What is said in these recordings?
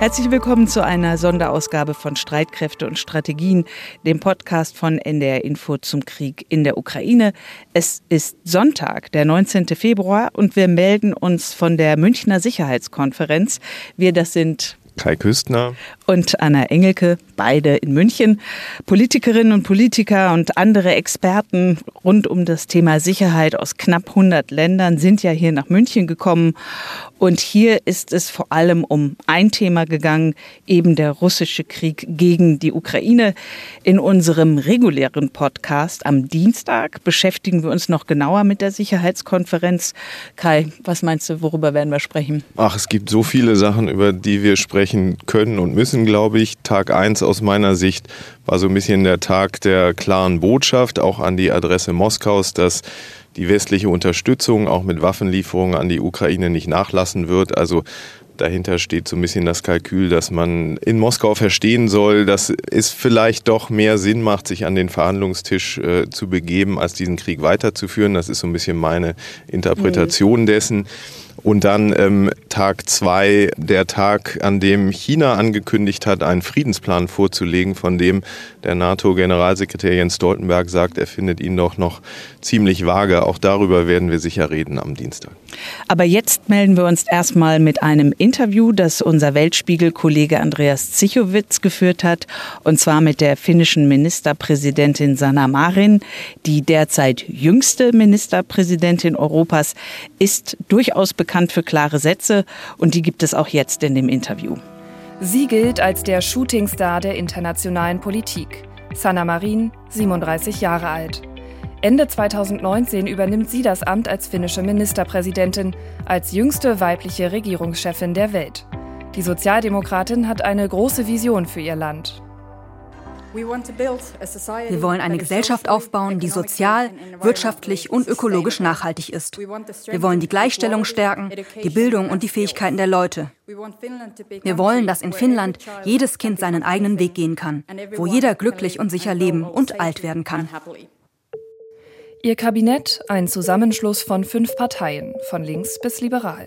Herzlich willkommen zu einer Sonderausgabe von Streitkräfte und Strategien, dem Podcast von NDR Info zum Krieg in der Ukraine. Es ist Sonntag, der 19. Februar, und wir melden uns von der Münchner Sicherheitskonferenz. Wir, das sind Kai Küstner und Anna Engelke, beide in München. Politikerinnen und Politiker und andere Experten rund um das Thema Sicherheit aus knapp 100 Ländern sind ja hier nach München gekommen. Und hier ist es vor allem um ein Thema gegangen, eben der russische Krieg gegen die Ukraine. In unserem regulären Podcast am Dienstag beschäftigen wir uns noch genauer mit der Sicherheitskonferenz. Kai, was meinst du, worüber werden wir sprechen? Ach, es gibt so viele Sachen, über die wir sprechen können und müssen, glaube ich. Tag 1 aus meiner Sicht war so ein bisschen der Tag der klaren Botschaft, auch an die Adresse Moskaus, dass die westliche Unterstützung auch mit Waffenlieferungen an die Ukraine nicht nachlassen wird. Also dahinter steht so ein bisschen das Kalkül, dass man in Moskau verstehen soll, dass es vielleicht doch mehr Sinn macht, sich an den Verhandlungstisch äh, zu begeben, als diesen Krieg weiterzuführen. Das ist so ein bisschen meine Interpretation mhm. dessen. Und dann ähm, Tag zwei, der Tag, an dem China angekündigt hat, einen Friedensplan vorzulegen, von dem der NATO-Generalsekretär Jens Stoltenberg sagt, er findet ihn doch noch ziemlich vage. Auch darüber werden wir sicher reden am Dienstag. Aber jetzt melden wir uns erstmal mit einem Interview, das unser Weltspiegel-Kollege Andreas Zichowitz geführt hat, und zwar mit der finnischen Ministerpräsidentin Sanna Marin. Die derzeit jüngste Ministerpräsidentin Europas ist durchaus bekannt für klare Sätze und die gibt es auch jetzt in dem Interview. Sie gilt als der Shootingstar der internationalen Politik. Sanna Marin, 37 Jahre alt. Ende 2019 übernimmt sie das Amt als finnische Ministerpräsidentin, als jüngste weibliche Regierungschefin der Welt. Die Sozialdemokratin hat eine große Vision für ihr Land. Wir wollen eine Gesellschaft aufbauen, die sozial, wirtschaftlich und ökologisch nachhaltig ist. Wir wollen die Gleichstellung stärken, die Bildung und die Fähigkeiten der Leute. Wir wollen, dass in Finnland jedes Kind seinen eigenen Weg gehen kann, wo jeder glücklich und sicher leben und alt werden kann. Ihr Kabinett ein Zusammenschluss von fünf Parteien, von links bis liberal.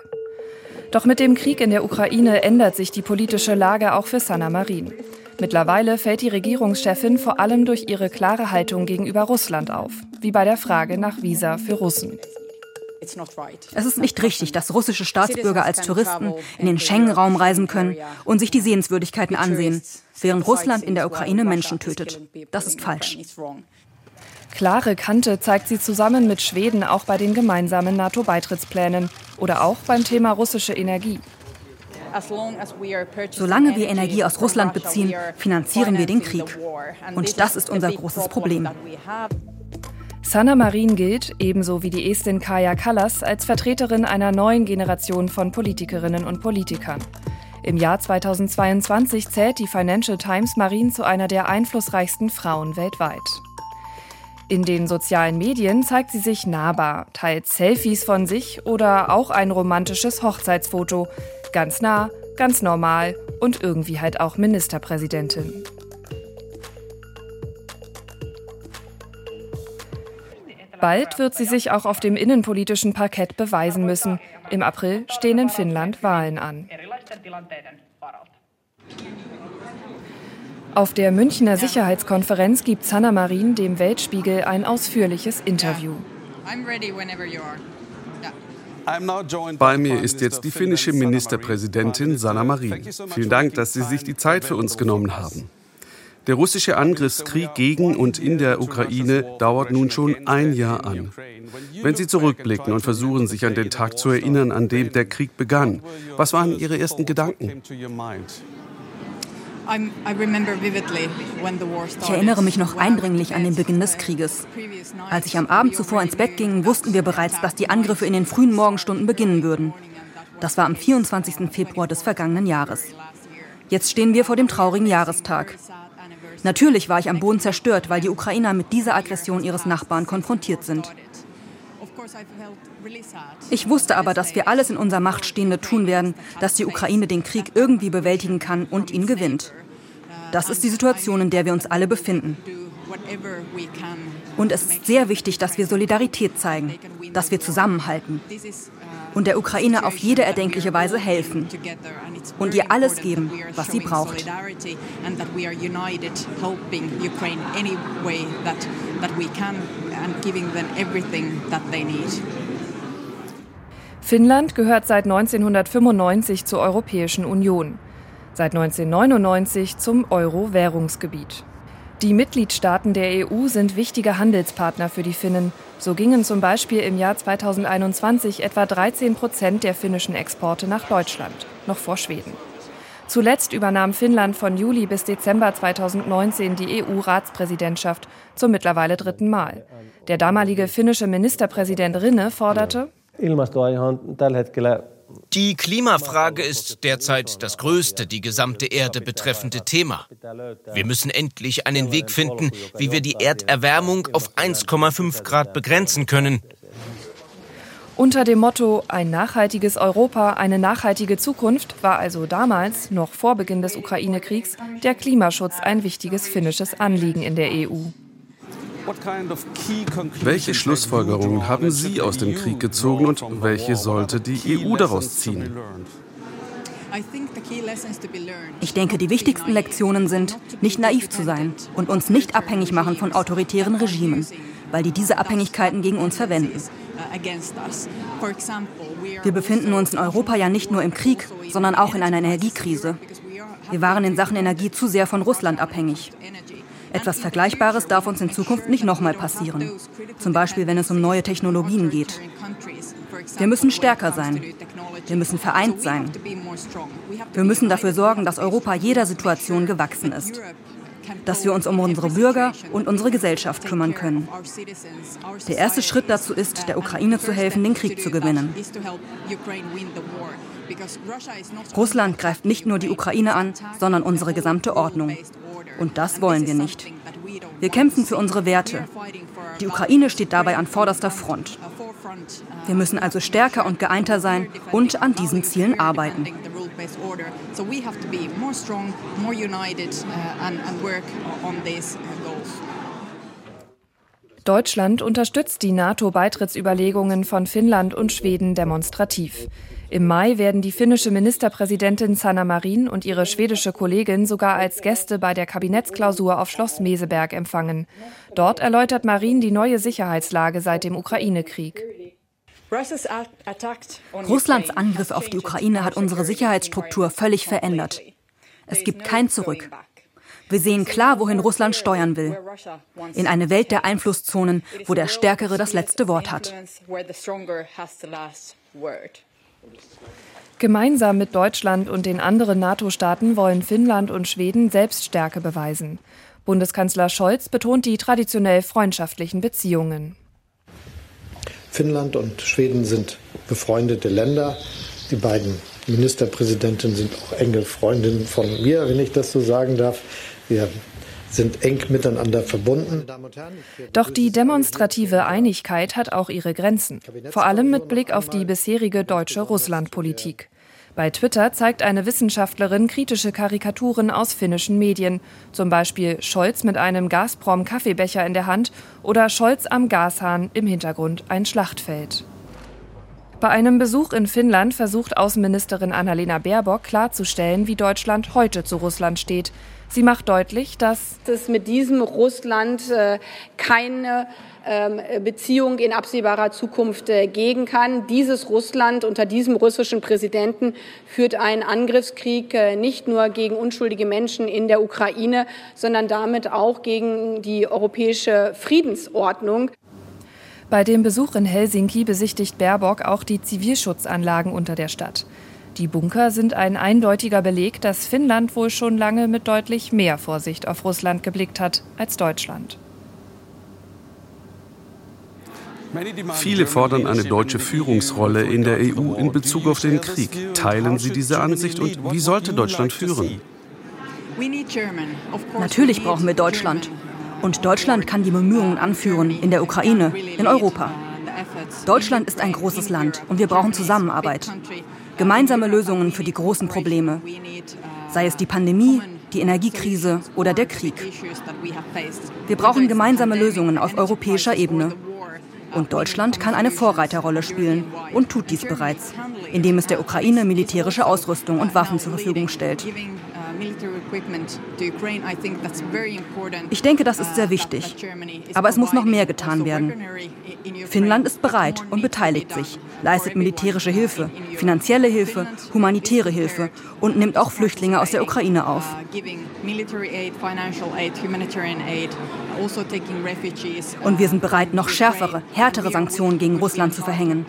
Doch mit dem Krieg in der Ukraine ändert sich die politische Lage auch für Sanna Marin. Mittlerweile fällt die Regierungschefin vor allem durch ihre klare Haltung gegenüber Russland auf, wie bei der Frage nach Visa für Russen. Es ist nicht richtig, dass russische Staatsbürger als Touristen in den Schengen-Raum reisen können und sich die Sehenswürdigkeiten ansehen, während Russland in der Ukraine Menschen tötet. Das ist falsch. Klare Kante zeigt sie zusammen mit Schweden auch bei den gemeinsamen NATO-Beitrittsplänen oder auch beim Thema russische Energie. Solange wir Energie aus Russland beziehen, finanzieren wir den Krieg. Und das ist unser großes Problem. Sanna Marin gilt, ebenso wie die Estin Kaya Kallas, als Vertreterin einer neuen Generation von Politikerinnen und Politikern. Im Jahr 2022 zählt die Financial Times Marin zu einer der einflussreichsten Frauen weltweit. In den sozialen Medien zeigt sie sich nahbar, teilt Selfies von sich oder auch ein romantisches Hochzeitsfoto. Ganz nah, ganz normal und irgendwie halt auch Ministerpräsidentin. Bald wird sie sich auch auf dem innenpolitischen Parkett beweisen müssen. Im April stehen in Finnland Wahlen an. Auf der Münchner Sicherheitskonferenz gibt Sanna Marin dem Weltspiegel ein ausführliches Interview. Bei mir ist jetzt die finnische Ministerpräsidentin Sanna Marin. Vielen Dank, dass Sie sich die Zeit für uns genommen haben. Der russische Angriffskrieg gegen und in der Ukraine dauert nun schon ein Jahr an. Wenn Sie zurückblicken und versuchen, sich an den Tag zu erinnern, an dem der Krieg begann, was waren Ihre ersten Gedanken? Ich erinnere mich noch eindringlich an den Beginn des Krieges. Als ich am Abend zuvor ins Bett ging, wussten wir bereits, dass die Angriffe in den frühen Morgenstunden beginnen würden. Das war am 24. Februar des vergangenen Jahres. Jetzt stehen wir vor dem traurigen Jahrestag. Natürlich war ich am Boden zerstört, weil die Ukrainer mit dieser Aggression ihres Nachbarn konfrontiert sind. Ich wusste aber, dass wir alles in unserer Macht Stehende tun werden, dass die Ukraine den Krieg irgendwie bewältigen kann und ihn gewinnt. Das ist die Situation, in der wir uns alle befinden. Und es ist sehr wichtig, dass wir Solidarität zeigen, dass wir zusammenhalten und der Ukraine auf jede erdenkliche Weise helfen und ihr alles geben, was sie braucht. Finnland gehört seit 1995 zur Europäischen Union, seit 1999 zum Euro-Währungsgebiet. Die Mitgliedstaaten der EU sind wichtige Handelspartner für die Finnen. So gingen zum Beispiel im Jahr 2021 etwa 13 Prozent der finnischen Exporte nach Deutschland, noch vor Schweden. Zuletzt übernahm Finnland von Juli bis Dezember 2019 die EU-Ratspräsidentschaft zum mittlerweile dritten Mal. Der damalige finnische Ministerpräsident Rinne forderte, die Klimafrage ist derzeit das größte, die gesamte Erde betreffende Thema. Wir müssen endlich einen Weg finden, wie wir die Erderwärmung auf 1,5 Grad begrenzen können. Unter dem Motto Ein nachhaltiges Europa, eine nachhaltige Zukunft war also damals, noch vor Beginn des Ukraine-Kriegs, der Klimaschutz ein wichtiges finnisches Anliegen in der EU. Welche Schlussfolgerungen haben Sie aus dem Krieg gezogen und welche sollte die EU daraus ziehen? Ich denke, die wichtigsten Lektionen sind, nicht naiv zu sein und uns nicht abhängig machen von autoritären Regimen, weil die diese Abhängigkeiten gegen uns verwenden. Wir befinden uns in Europa ja nicht nur im Krieg, sondern auch in einer Energiekrise. Wir waren in Sachen Energie zu sehr von Russland abhängig. Etwas Vergleichbares darf uns in Zukunft nicht nochmal passieren. Zum Beispiel, wenn es um neue Technologien geht. Wir müssen stärker sein. Wir müssen vereint sein. Wir müssen dafür sorgen, dass Europa jeder Situation gewachsen ist. Dass wir uns um unsere Bürger und unsere Gesellschaft kümmern können. Der erste Schritt dazu ist, der Ukraine zu helfen, den Krieg zu gewinnen. Russland greift nicht nur die Ukraine an, sondern unsere gesamte Ordnung. Und das wollen wir nicht. Wir kämpfen für unsere Werte. Die Ukraine steht dabei an vorderster Front. Wir müssen also stärker und geeinter sein und an diesen Zielen arbeiten. Deutschland unterstützt die NATO-Beitrittsüberlegungen von Finnland und Schweden demonstrativ. Im Mai werden die finnische Ministerpräsidentin Sanna Marin und ihre schwedische Kollegin sogar als Gäste bei der Kabinettsklausur auf Schloss Meseberg empfangen. Dort erläutert Marin die neue Sicherheitslage seit dem Ukraine-Krieg. Russlands Angriff auf die Ukraine hat unsere Sicherheitsstruktur völlig verändert. Es gibt kein Zurück. Wir sehen klar, wohin Russland steuern will. In eine Welt der Einflusszonen, wo der Stärkere das letzte Wort hat. Gemeinsam mit Deutschland und den anderen NATO-Staaten wollen Finnland und Schweden Selbststärke beweisen. Bundeskanzler Scholz betont die traditionell freundschaftlichen Beziehungen. Finnland und Schweden sind befreundete Länder. Die beiden Ministerpräsidenten sind auch enge Freundinnen von mir, wenn ich das so sagen darf. Wir sind eng miteinander verbunden. Doch die demonstrative Einigkeit hat auch ihre Grenzen, vor allem mit Blick auf die bisherige deutsche Russlandpolitik. Bei Twitter zeigt eine Wissenschaftlerin kritische Karikaturen aus finnischen Medien, zum Beispiel Scholz mit einem Gazprom-Kaffeebecher in der Hand oder Scholz am Gashahn im Hintergrund ein Schlachtfeld. Bei einem Besuch in Finnland versucht Außenministerin Annalena Baerbock klarzustellen, wie Deutschland heute zu Russland steht. Sie macht deutlich, dass es mit diesem Russland äh, keine ähm, Beziehung in absehbarer Zukunft äh, geben kann. Dieses Russland unter diesem russischen Präsidenten führt einen Angriffskrieg äh, nicht nur gegen unschuldige Menschen in der Ukraine, sondern damit auch gegen die europäische Friedensordnung. Bei dem Besuch in Helsinki besichtigt Baerbock auch die Zivilschutzanlagen unter der Stadt. Die Bunker sind ein eindeutiger Beleg, dass Finnland wohl schon lange mit deutlich mehr Vorsicht auf Russland geblickt hat als Deutschland. Viele fordern eine deutsche Führungsrolle in der EU in Bezug auf den Krieg. Teilen Sie diese Ansicht und wie sollte Deutschland führen? Natürlich brauchen wir Deutschland. Und Deutschland kann die Bemühungen anführen in der Ukraine, in Europa. Deutschland ist ein großes Land und wir brauchen Zusammenarbeit gemeinsame Lösungen für die großen Probleme, sei es die Pandemie, die Energiekrise oder der Krieg. Wir brauchen gemeinsame Lösungen auf europäischer Ebene. Und Deutschland kann eine Vorreiterrolle spielen und tut dies bereits, indem es der Ukraine militärische Ausrüstung und Waffen zur Verfügung stellt. Ich denke, das ist sehr wichtig. Aber es muss noch mehr getan werden. Finnland ist bereit und beteiligt sich, leistet militärische Hilfe, finanzielle Hilfe, humanitäre Hilfe und nimmt auch Flüchtlinge aus der Ukraine auf. Also und wir sind bereit, noch schärfere, härtere Sanktionen gegen Russland zu verhängen.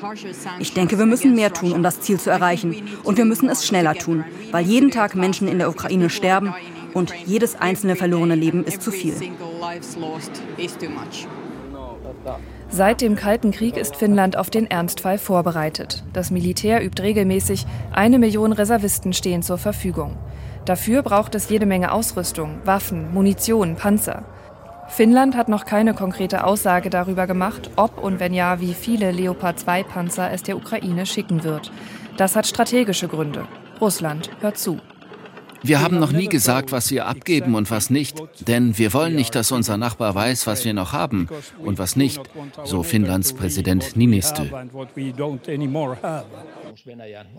Ich denke, wir müssen mehr tun, um das Ziel zu erreichen. Und wir müssen es schneller tun, weil jeden Tag Menschen in der Ukraine sterben und jedes einzelne verlorene Leben ist zu viel. Seit dem Kalten Krieg ist Finnland auf den Ernstfall vorbereitet. Das Militär übt regelmäßig, eine Million Reservisten stehen zur Verfügung. Dafür braucht es jede Menge Ausrüstung, Waffen, Munition, Panzer. Finnland hat noch keine konkrete Aussage darüber gemacht, ob und wenn ja, wie viele Leopard 2 Panzer es der Ukraine schicken wird. Das hat strategische Gründe. Russland hört zu. Wir haben noch nie gesagt, was wir abgeben und was nicht, denn wir wollen nicht, dass unser Nachbar weiß, was wir noch haben und was nicht, so Finnlands Präsident Niinistö.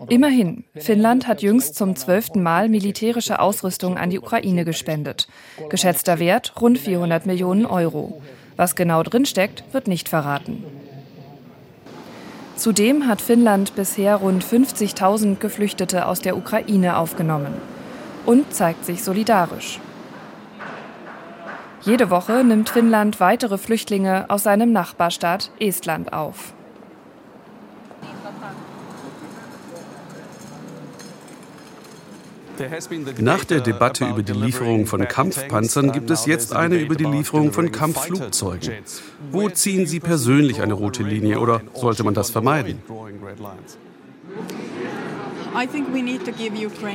Immerhin, Finnland hat jüngst zum zwölften Mal militärische Ausrüstung an die Ukraine gespendet. Geschätzter Wert rund 400 Millionen Euro. Was genau drinsteckt, wird nicht verraten. Zudem hat Finnland bisher rund 50.000 Geflüchtete aus der Ukraine aufgenommen und zeigt sich solidarisch. Jede Woche nimmt Finnland weitere Flüchtlinge aus seinem Nachbarstaat Estland auf. Nach der Debatte über die Lieferung von Kampfpanzern gibt es jetzt eine über die Lieferung von Kampfflugzeugen. Wo ziehen Sie persönlich eine rote Linie oder sollte man das vermeiden?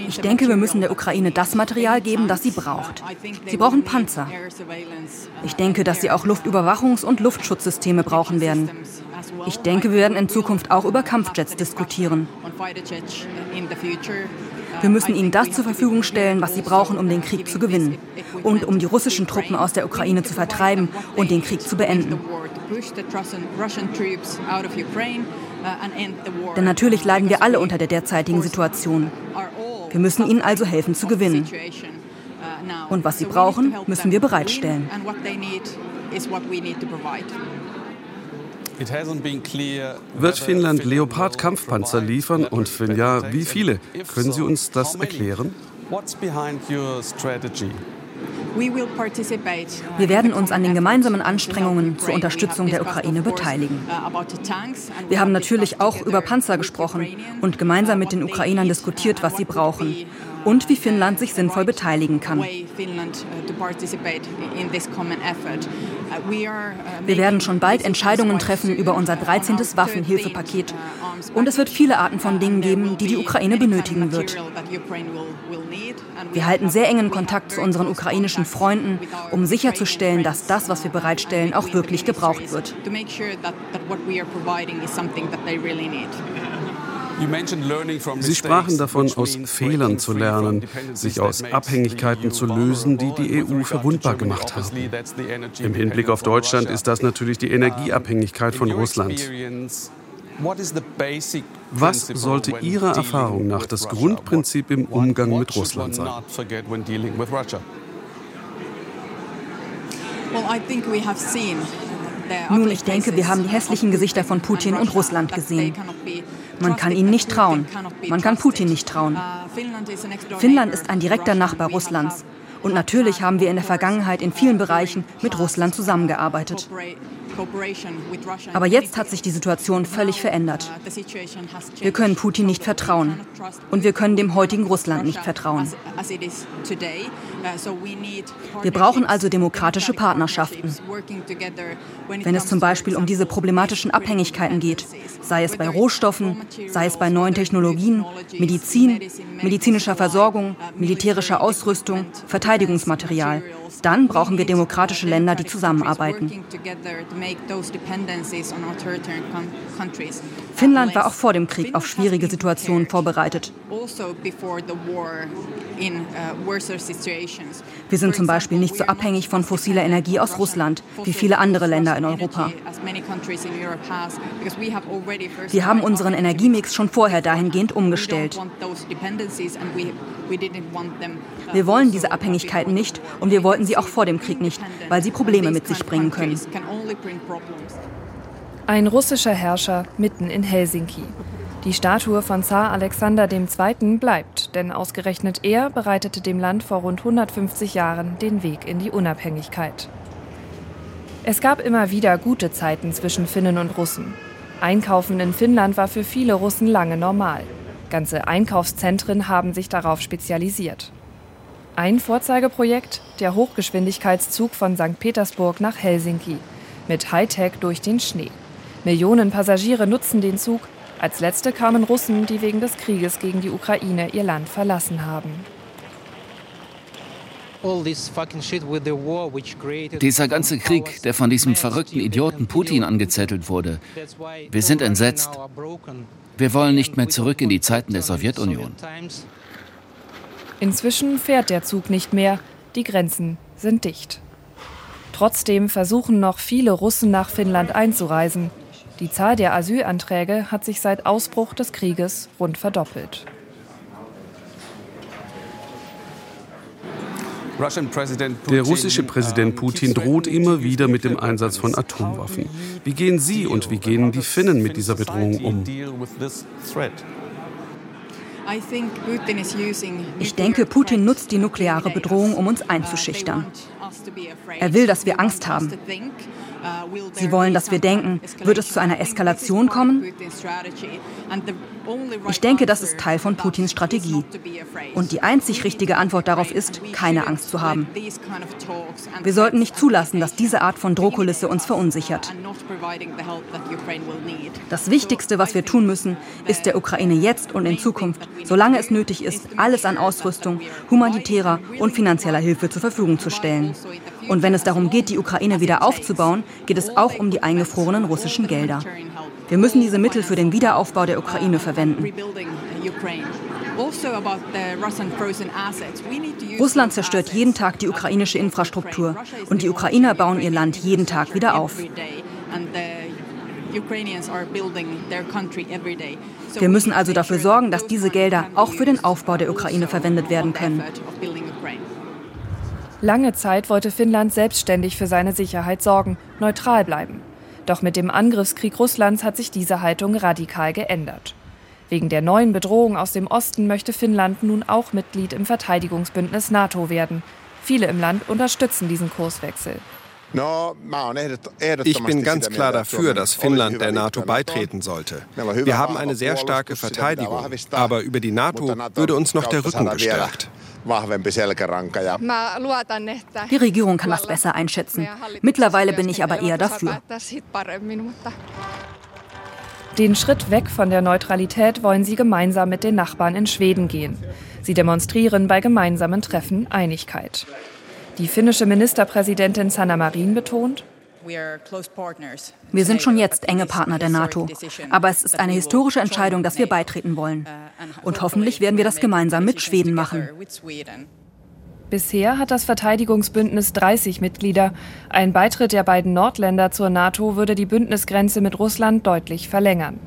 Ich denke, wir müssen der Ukraine das Material geben, das sie braucht. Sie brauchen Panzer. Ich denke, dass sie auch Luftüberwachungs- und Luftschutzsysteme brauchen werden. Ich denke, wir werden in Zukunft auch über Kampfjets diskutieren. Wir müssen ihnen das zur Verfügung stellen, was sie brauchen, um den Krieg zu gewinnen und um die russischen Truppen aus der Ukraine zu vertreiben und den Krieg zu beenden. Uh, Denn natürlich leiden wir alle unter der derzeitigen Situation. Wir müssen ihnen also helfen zu gewinnen. Uh, Und was sie brauchen, müssen wir bereitstellen. Wird Finnland Leopard-Kampfpanzer liefern und wenn ja, wie viele? Können Sie uns das erklären? Wir werden uns an den gemeinsamen Anstrengungen zur Unterstützung der Ukraine beteiligen. Wir haben natürlich auch über Panzer gesprochen und gemeinsam mit den Ukrainern diskutiert, was sie brauchen und wie Finnland sich sinnvoll beteiligen kann. Wir werden schon bald Entscheidungen treffen über unser 13. Waffenhilfepaket. Und es wird viele Arten von Dingen geben, die die Ukraine benötigen wird. Wir halten sehr engen Kontakt zu unseren ukrainischen Freunden, um sicherzustellen, dass das, was wir bereitstellen, auch wirklich gebraucht wird. Sie sprachen davon, aus Fehlern zu lernen, sich aus Abhängigkeiten zu lösen, die die EU verwundbar gemacht haben. Im Hinblick auf Deutschland ist das natürlich die Energieabhängigkeit von Russland. Was sollte Ihrer Erfahrung nach das Grundprinzip im Umgang mit Russland sein? Nun, ich denke, wir haben die hässlichen Gesichter von Putin und Russland gesehen. Man kann ihnen nicht trauen. Man kann Putin nicht trauen. Finnland ist ein direkter Nachbar Russlands. Und natürlich haben wir in der Vergangenheit in vielen Bereichen mit Russland zusammengearbeitet. Aber jetzt hat sich die Situation völlig verändert. Wir können Putin nicht vertrauen. Und wir können dem heutigen Russland nicht vertrauen. Wir brauchen also demokratische Partnerschaften. Wenn es zum Beispiel um diese problematischen Abhängigkeiten geht, sei es bei Rohstoffen, sei es bei neuen Technologien, Medizin, medizinischer Versorgung, militärischer Ausrüstung, Verteidigungsmaterial, dann brauchen wir demokratische Länder, die zusammenarbeiten. Finnland war auch vor dem Krieg auf schwierige Situationen vorbereitet. Also uh, Wir sind zum Beispiel nicht so abhängig von fossiler Energie aus Russland wie viele andere Länder in Europa. Wir haben unseren Energiemix schon vorher dahingehend umgestellt. Wir wollen diese Abhängigkeiten nicht und wir wollten sie auch vor dem Krieg nicht, weil sie Probleme mit sich bringen können. Ein russischer Herrscher mitten in Helsinki. Die Statue von Zar Alexander II. bleibt, denn ausgerechnet er bereitete dem Land vor rund 150 Jahren den Weg in die Unabhängigkeit. Es gab immer wieder gute Zeiten zwischen Finnen und Russen. Einkaufen in Finnland war für viele Russen lange normal. Ganze Einkaufszentren haben sich darauf spezialisiert. Ein Vorzeigeprojekt, der Hochgeschwindigkeitszug von St. Petersburg nach Helsinki, mit Hightech durch den Schnee. Millionen Passagiere nutzen den Zug. Als letzte kamen Russen, die wegen des Krieges gegen die Ukraine ihr Land verlassen haben. Dieser ganze Krieg, der von diesem verrückten Idioten Putin angezettelt wurde. Wir sind entsetzt. Wir wollen nicht mehr zurück in die Zeiten der Sowjetunion. Inzwischen fährt der Zug nicht mehr. Die Grenzen sind dicht. Trotzdem versuchen noch viele Russen nach Finnland einzureisen. Die Zahl der Asylanträge hat sich seit Ausbruch des Krieges rund verdoppelt. Der russische Präsident Putin droht immer wieder mit dem Einsatz von Atomwaffen. Wie gehen Sie und wie gehen die Finnen mit dieser Bedrohung um? Ich denke, Putin nutzt die nukleare Bedrohung, um uns einzuschüchtern. Er will, dass wir Angst haben. Sie wollen, dass wir denken, wird es zu einer Eskalation kommen? Ich denke, das ist Teil von Putins Strategie. Und die einzig richtige Antwort darauf ist, keine Angst zu haben. Wir sollten nicht zulassen, dass diese Art von Drohkulisse uns verunsichert. Das Wichtigste, was wir tun müssen, ist der Ukraine jetzt und in Zukunft, solange es nötig ist, alles an Ausrüstung, humanitärer und finanzieller Hilfe zur Verfügung zu stellen. Und wenn es darum geht, die Ukraine wieder aufzubauen, geht es auch um die eingefrorenen russischen Gelder. Wir müssen diese Mittel für den Wiederaufbau der Ukraine verwenden. Russland zerstört jeden Tag die ukrainische Infrastruktur und die Ukrainer bauen ihr Land jeden Tag wieder auf. Wir müssen also dafür sorgen, dass diese Gelder auch für den Aufbau der Ukraine verwendet werden können. Lange Zeit wollte Finnland selbstständig für seine Sicherheit sorgen, neutral bleiben. Doch mit dem Angriffskrieg Russlands hat sich diese Haltung radikal geändert. Wegen der neuen Bedrohung aus dem Osten möchte Finnland nun auch Mitglied im Verteidigungsbündnis NATO werden. Viele im Land unterstützen diesen Kurswechsel. Ich bin ganz klar dafür, dass Finnland der NATO beitreten sollte. Wir haben eine sehr starke Verteidigung, aber über die NATO würde uns noch der Rücken gestärkt vahvempi selkäranka. Ja Die Regierung kann das besser einschätzen. Mittlerweile bin ich aber eher dafür. Den Schritt weg von der Neutralität wollen sie gemeinsam mit den Nachbarn in Schweden gehen. Sie demonstrieren bei gemeinsamen Treffen Einigkeit. Die finnische Ministerpräsidentin Sanna Marin betont, wir sind schon jetzt enge Partner der NATO, aber es ist eine historische Entscheidung, dass wir beitreten wollen. Uh, Und hoffentlich werden wir das gemeinsam mit Schweden machen. Bisher hat das Verteidigungsbündnis 30 Mitglieder. Ein Beitritt der beiden Nordländer zur NATO würde die Bündnisgrenze mit Russland deutlich verlängern.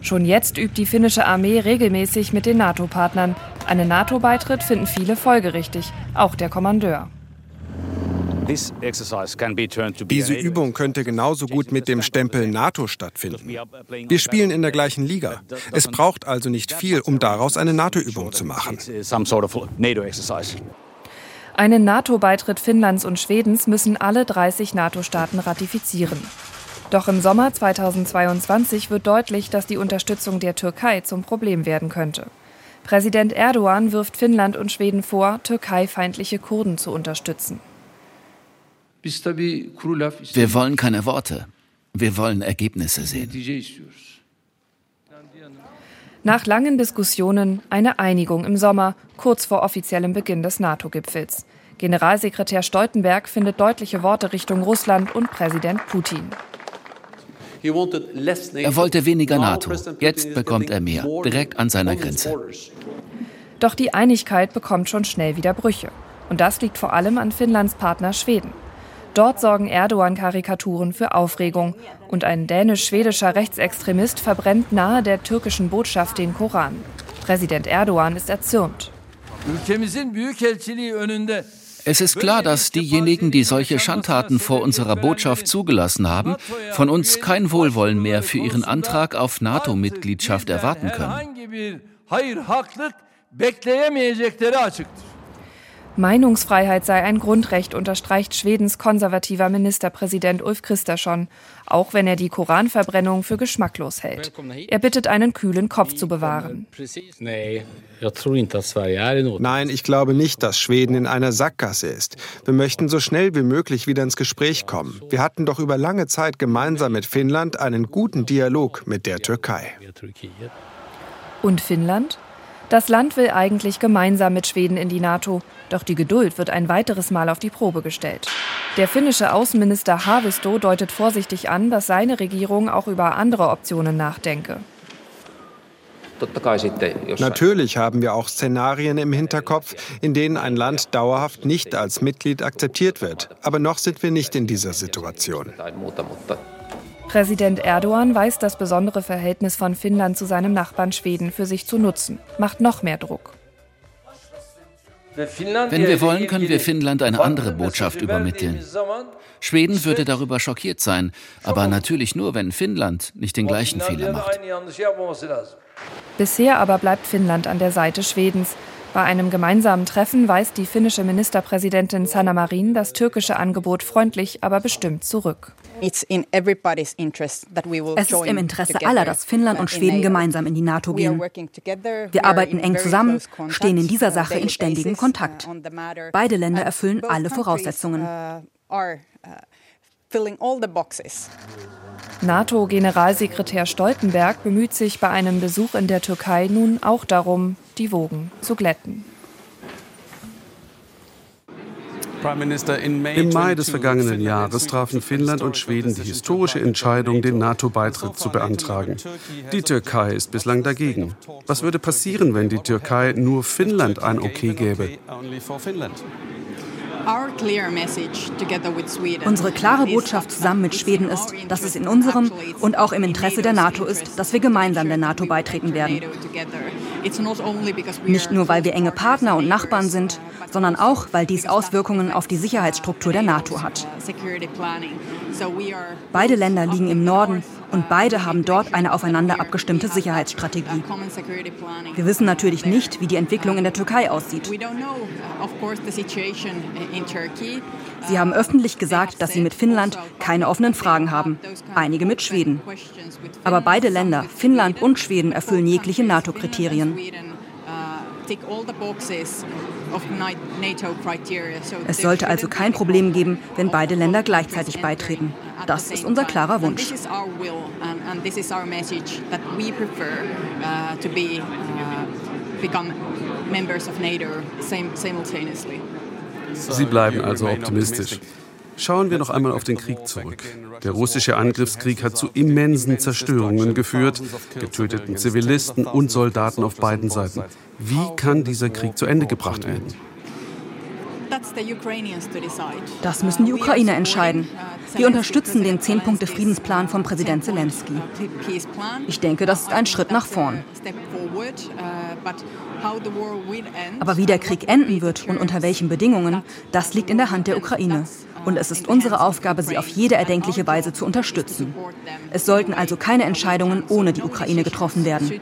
Schon jetzt übt die finnische Armee regelmäßig mit den NATO-Partnern. Einen NATO-Beitritt finden viele folgerichtig, auch der Kommandeur. Diese Übung könnte genauso gut mit dem Stempel NATO stattfinden. Wir spielen in der gleichen Liga. Es braucht also nicht viel, um daraus eine NATO-Übung zu machen. Einen NATO-Beitritt Finnlands und Schwedens müssen alle 30 NATO-Staaten ratifizieren. Doch im Sommer 2022 wird deutlich, dass die Unterstützung der Türkei zum Problem werden könnte. Präsident Erdogan wirft Finnland und Schweden vor, türkeifeindliche Kurden zu unterstützen. Wir wollen keine Worte. Wir wollen Ergebnisse sehen. Nach langen Diskussionen eine Einigung im Sommer, kurz vor offiziellem Beginn des NATO-Gipfels. Generalsekretär Stoltenberg findet deutliche Worte Richtung Russland und Präsident Putin. Er wollte weniger NATO. Jetzt bekommt er mehr, direkt an seiner Grenze. Doch die Einigkeit bekommt schon schnell wieder Brüche. Und das liegt vor allem an Finnlands Partner Schweden. Dort sorgen Erdogan-Karikaturen für Aufregung und ein dänisch-schwedischer Rechtsextremist verbrennt nahe der türkischen Botschaft den Koran. Präsident Erdogan ist erzürnt. Es ist klar, dass diejenigen, die solche Schandtaten vor unserer Botschaft zugelassen haben, von uns kein Wohlwollen mehr für ihren Antrag auf NATO-Mitgliedschaft erwarten können. Meinungsfreiheit sei ein Grundrecht, unterstreicht Schwedens konservativer Ministerpräsident Ulf Kristersson, auch wenn er die Koranverbrennung für geschmacklos hält. Er bittet, einen kühlen Kopf zu bewahren. Nein, ich glaube nicht, dass Schweden in einer Sackgasse ist. Wir möchten so schnell wie möglich wieder ins Gespräch kommen. Wir hatten doch über lange Zeit gemeinsam mit Finnland einen guten Dialog mit der Türkei. Und Finnland? Das Land will eigentlich gemeinsam mit Schweden in die NATO, doch die Geduld wird ein weiteres Mal auf die Probe gestellt. Der finnische Außenminister Haavisto deutet vorsichtig an, dass seine Regierung auch über andere Optionen nachdenke. Natürlich haben wir auch Szenarien im Hinterkopf, in denen ein Land dauerhaft nicht als Mitglied akzeptiert wird. Aber noch sind wir nicht in dieser Situation. Präsident Erdogan weiß das besondere Verhältnis von Finnland zu seinem Nachbarn Schweden für sich zu nutzen, macht noch mehr Druck. Wenn wir wollen, können wir Finnland eine andere Botschaft übermitteln. Schweden würde darüber schockiert sein, aber natürlich nur, wenn Finnland nicht den gleichen Fehler macht. Bisher aber bleibt Finnland an der Seite Schwedens. Bei einem gemeinsamen Treffen weist die finnische Ministerpräsidentin Sanna Marin das türkische Angebot freundlich, aber bestimmt zurück. Es ist im Interesse aller, dass Finnland und Schweden gemeinsam in die NATO gehen. Wir arbeiten eng zusammen, stehen in dieser Sache in ständigem Kontakt. Beide Länder erfüllen alle Voraussetzungen. NATO-Generalsekretär Stoltenberg bemüht sich bei einem Besuch in der Türkei nun auch darum, die Wogen zu glätten. Im Mai des vergangenen Jahres trafen Finnland und Schweden die historische Entscheidung, den NATO-Beitritt zu beantragen. Die Türkei ist bislang dagegen. Was würde passieren, wenn die Türkei nur Finnland ein Okay gäbe? Unsere klare Botschaft zusammen mit Schweden ist, dass es in unserem und auch im Interesse der NATO ist, dass wir gemeinsam der NATO beitreten werden. Nicht nur, weil wir enge Partner und Nachbarn sind, sondern auch, weil dies Auswirkungen auf die Sicherheitsstruktur der NATO hat. Beide Länder liegen im Norden und beide haben dort eine aufeinander abgestimmte Sicherheitsstrategie. Wir wissen natürlich nicht, wie die Entwicklung in der Türkei aussieht. Sie haben öffentlich gesagt, dass sie mit Finnland keine offenen Fragen haben, einige mit Schweden. Aber beide Länder, Finnland und Schweden, erfüllen jegliche NATO-Kriterien. Es sollte also kein Problem geben, wenn beide Länder gleichzeitig beitreten. Das ist unser klarer Wunsch. Sie bleiben also optimistisch. Schauen wir noch einmal auf den Krieg zurück. Der russische Angriffskrieg hat zu immensen Zerstörungen geführt, getöteten Zivilisten und Soldaten auf beiden Seiten. Wie kann dieser Krieg zu Ende gebracht werden? Das müssen die Ukrainer entscheiden. Wir unterstützen den Zehn-Punkte-Friedensplan von Präsident Zelensky. Ich denke, das ist ein Schritt nach vorn. Aber wie der Krieg enden wird und unter welchen Bedingungen, das liegt in der Hand der Ukraine. Und es ist unsere Aufgabe, sie auf jede erdenkliche Weise zu unterstützen. Es sollten also keine Entscheidungen ohne die Ukraine getroffen werden.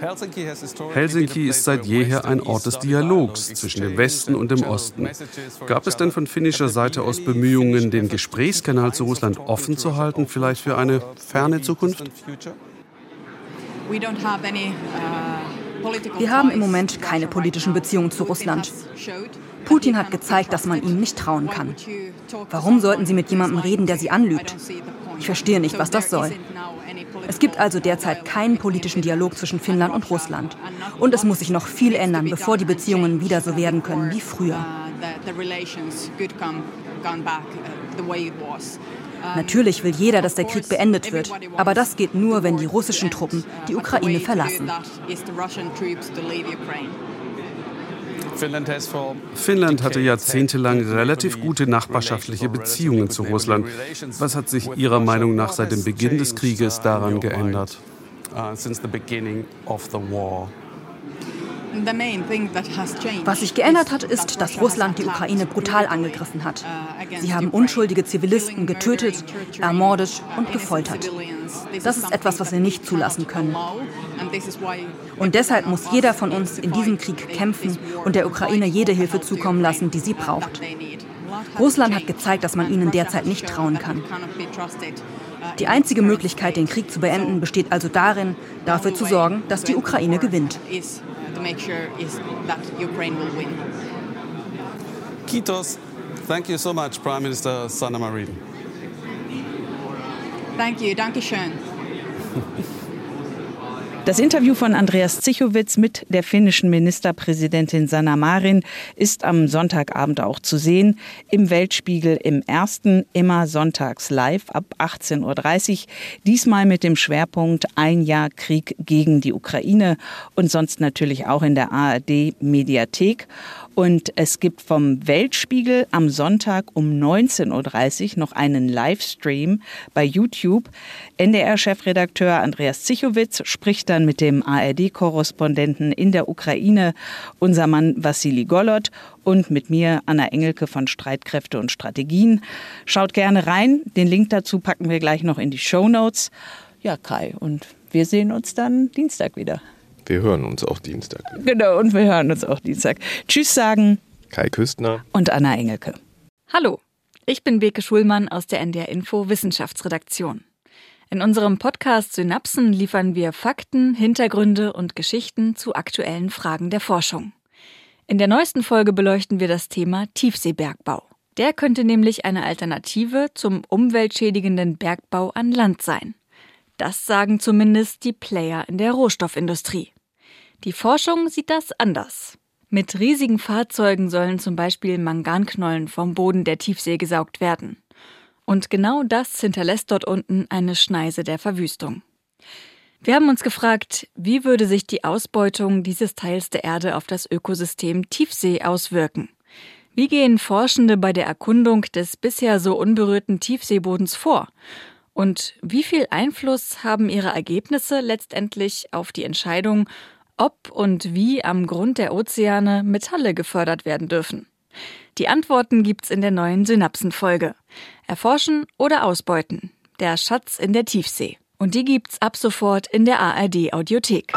Helsinki ist seit jeher ein Ort des Dialogs zwischen dem Westen und dem Osten. Gab es denn von finnischer Seite aus Bemühungen, den Gesprächskanal zu Russland offen zu halten, vielleicht für eine ferne Zukunft? Wir haben im Moment keine politischen Beziehungen zu Russland. Putin hat gezeigt, dass man ihm nicht trauen kann. Warum sollten Sie mit jemandem reden, der Sie anlügt? Ich verstehe nicht, was das soll. Es gibt also derzeit keinen politischen Dialog zwischen Finnland und Russland. Und es muss sich noch viel ändern, bevor die Beziehungen wieder so werden können wie früher. Natürlich will jeder, dass der Krieg beendet wird, aber das geht nur, wenn die russischen Truppen die Ukraine verlassen. Finnland hatte jahrzehntelang relativ gute nachbarschaftliche Beziehungen zu Russland. Was hat sich Ihrer Meinung nach seit dem Beginn des Krieges daran geändert? Was sich geändert hat, ist, dass Russland die Ukraine brutal angegriffen hat. Sie haben unschuldige Zivilisten getötet, ermordet und gefoltert. Das ist etwas, was wir nicht zulassen können. Und deshalb muss jeder von uns in diesem Krieg kämpfen und der Ukraine jede Hilfe zukommen lassen, die sie braucht. Russland hat gezeigt, dass man ihnen derzeit nicht trauen kann. Die einzige Möglichkeit, den Krieg zu beenden, besteht also darin, dafür zu sorgen, dass die Ukraine gewinnt. Kitos, thank you so much, Prime Minister Sanna Marin. Thank you, danke schön. Das Interview von Andreas Zichowitz mit der finnischen Ministerpräsidentin Sanna Marin ist am Sonntagabend auch zu sehen. Im Weltspiegel im ersten, immer sonntags live ab 18.30 Uhr. Diesmal mit dem Schwerpunkt Ein Jahr Krieg gegen die Ukraine und sonst natürlich auch in der ARD Mediathek. Und es gibt vom Weltspiegel am Sonntag um 19.30 Uhr noch einen Livestream bei YouTube. NDR-Chefredakteur Andreas Zichowitz spricht dann mit dem ARD-Korrespondenten in der Ukraine, unser Mann Vassili Golot und mit mir Anna Engelke von Streitkräfte und Strategien. Schaut gerne rein. Den Link dazu packen wir gleich noch in die Show Notes. Ja, Kai, und wir sehen uns dann Dienstag wieder. Wir hören uns auch Dienstag. Genau, und wir hören uns auch Dienstag. Tschüss sagen. Kai Küstner. Und Anna Engelke. Hallo, ich bin Beke Schulmann aus der NDR Info Wissenschaftsredaktion. In unserem Podcast Synapsen liefern wir Fakten, Hintergründe und Geschichten zu aktuellen Fragen der Forschung. In der neuesten Folge beleuchten wir das Thema Tiefseebergbau. Der könnte nämlich eine Alternative zum umweltschädigenden Bergbau an Land sein. Das sagen zumindest die Player in der Rohstoffindustrie. Die Forschung sieht das anders. Mit riesigen Fahrzeugen sollen zum Beispiel Manganknollen vom Boden der Tiefsee gesaugt werden. Und genau das hinterlässt dort unten eine Schneise der Verwüstung. Wir haben uns gefragt, wie würde sich die Ausbeutung dieses Teils der Erde auf das Ökosystem Tiefsee auswirken? Wie gehen Forschende bei der Erkundung des bisher so unberührten Tiefseebodens vor? Und wie viel Einfluss haben ihre Ergebnisse letztendlich auf die Entscheidung, ob und wie am Grund der Ozeane Metalle gefördert werden dürfen? Die Antworten gibt's in der neuen Synapsenfolge. Erforschen oder ausbeuten. Der Schatz in der Tiefsee. Und die gibt's ab sofort in der ARD Audiothek.